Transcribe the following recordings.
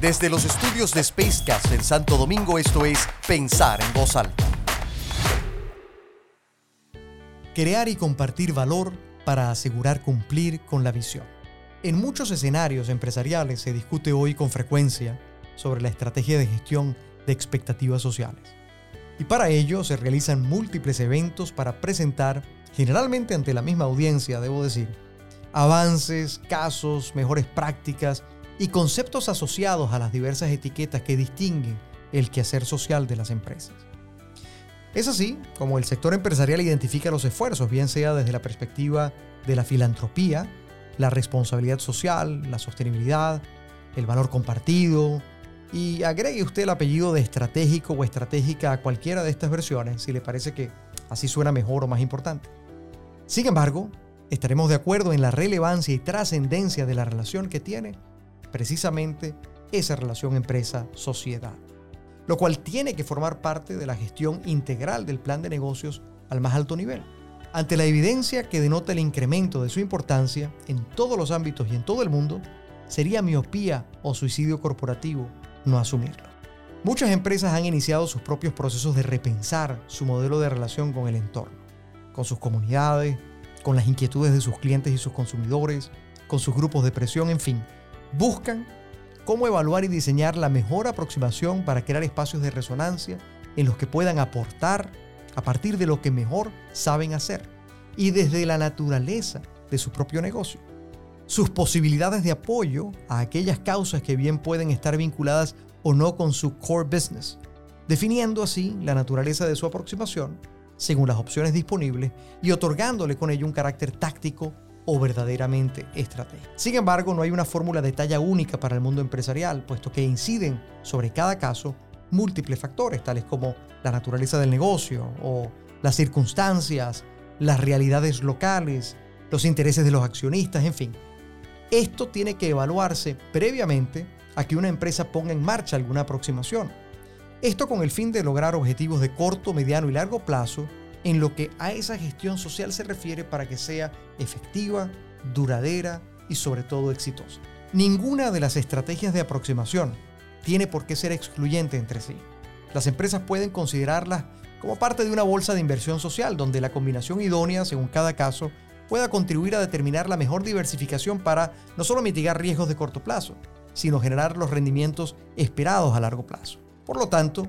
Desde los estudios de Spacecast en Santo Domingo, esto es Pensar en Voz Alta. Crear y compartir valor para asegurar cumplir con la visión. En muchos escenarios empresariales se discute hoy con frecuencia sobre la estrategia de gestión de expectativas sociales. Y para ello se realizan múltiples eventos para presentar, generalmente ante la misma audiencia, debo decir, avances, casos, mejores prácticas y conceptos asociados a las diversas etiquetas que distinguen el quehacer social de las empresas. Es así como el sector empresarial identifica los esfuerzos, bien sea desde la perspectiva de la filantropía, la responsabilidad social, la sostenibilidad, el valor compartido, y agregue usted el apellido de estratégico o estratégica a cualquiera de estas versiones si le parece que así suena mejor o más importante. Sin embargo, estaremos de acuerdo en la relevancia y trascendencia de la relación que tiene precisamente esa relación empresa-sociedad, lo cual tiene que formar parte de la gestión integral del plan de negocios al más alto nivel. Ante la evidencia que denota el incremento de su importancia en todos los ámbitos y en todo el mundo, sería miopía o suicidio corporativo no asumirlo. Muchas empresas han iniciado sus propios procesos de repensar su modelo de relación con el entorno, con sus comunidades, con las inquietudes de sus clientes y sus consumidores, con sus grupos de presión, en fin, buscan cómo evaluar y diseñar la mejor aproximación para crear espacios de resonancia en los que puedan aportar a partir de lo que mejor saben hacer y desde la naturaleza de su propio negocio. Sus posibilidades de apoyo a aquellas causas que bien pueden estar vinculadas o no con su core business, definiendo así la naturaleza de su aproximación según las opciones disponibles y otorgándole con ello un carácter táctico o verdaderamente estratégico. Sin embargo, no hay una fórmula de talla única para el mundo empresarial, puesto que inciden sobre cada caso múltiples factores, tales como la naturaleza del negocio o las circunstancias, las realidades locales, los intereses de los accionistas, en fin. Esto tiene que evaluarse previamente a que una empresa ponga en marcha alguna aproximación. Esto con el fin de lograr objetivos de corto, mediano y largo plazo en lo que a esa gestión social se refiere para que sea efectiva, duradera y sobre todo exitosa. Ninguna de las estrategias de aproximación tiene por qué ser excluyente entre sí. Las empresas pueden considerarlas como parte de una bolsa de inversión social donde la combinación idónea, según cada caso, pueda contribuir a determinar la mejor diversificación para no solo mitigar riesgos de corto plazo, sino generar los rendimientos esperados a largo plazo. Por lo tanto,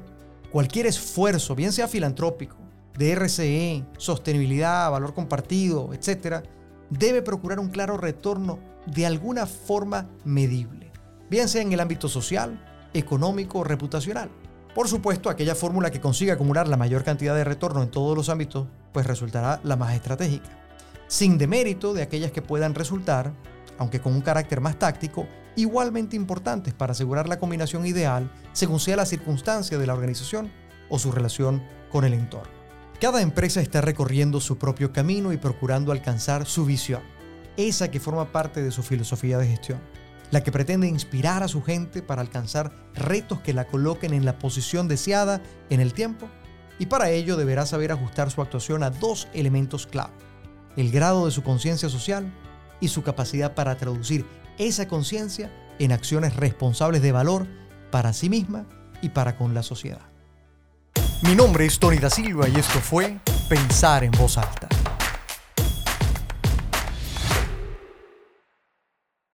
cualquier esfuerzo, bien sea filantrópico, de RCE, sostenibilidad, valor compartido, etc., debe procurar un claro retorno de alguna forma medible, bien sea en el ámbito social, económico o reputacional. Por supuesto, aquella fórmula que consiga acumular la mayor cantidad de retorno en todos los ámbitos, pues resultará la más estratégica sin demérito de aquellas que puedan resultar, aunque con un carácter más táctico, igualmente importantes para asegurar la combinación ideal según sea la circunstancia de la organización o su relación con el entorno. Cada empresa está recorriendo su propio camino y procurando alcanzar su visión, esa que forma parte de su filosofía de gestión, la que pretende inspirar a su gente para alcanzar retos que la coloquen en la posición deseada en el tiempo, y para ello deberá saber ajustar su actuación a dos elementos clave el grado de su conciencia social y su capacidad para traducir esa conciencia en acciones responsables de valor para sí misma y para con la sociedad. Mi nombre es Tony da Silva y esto fue Pensar en voz alta.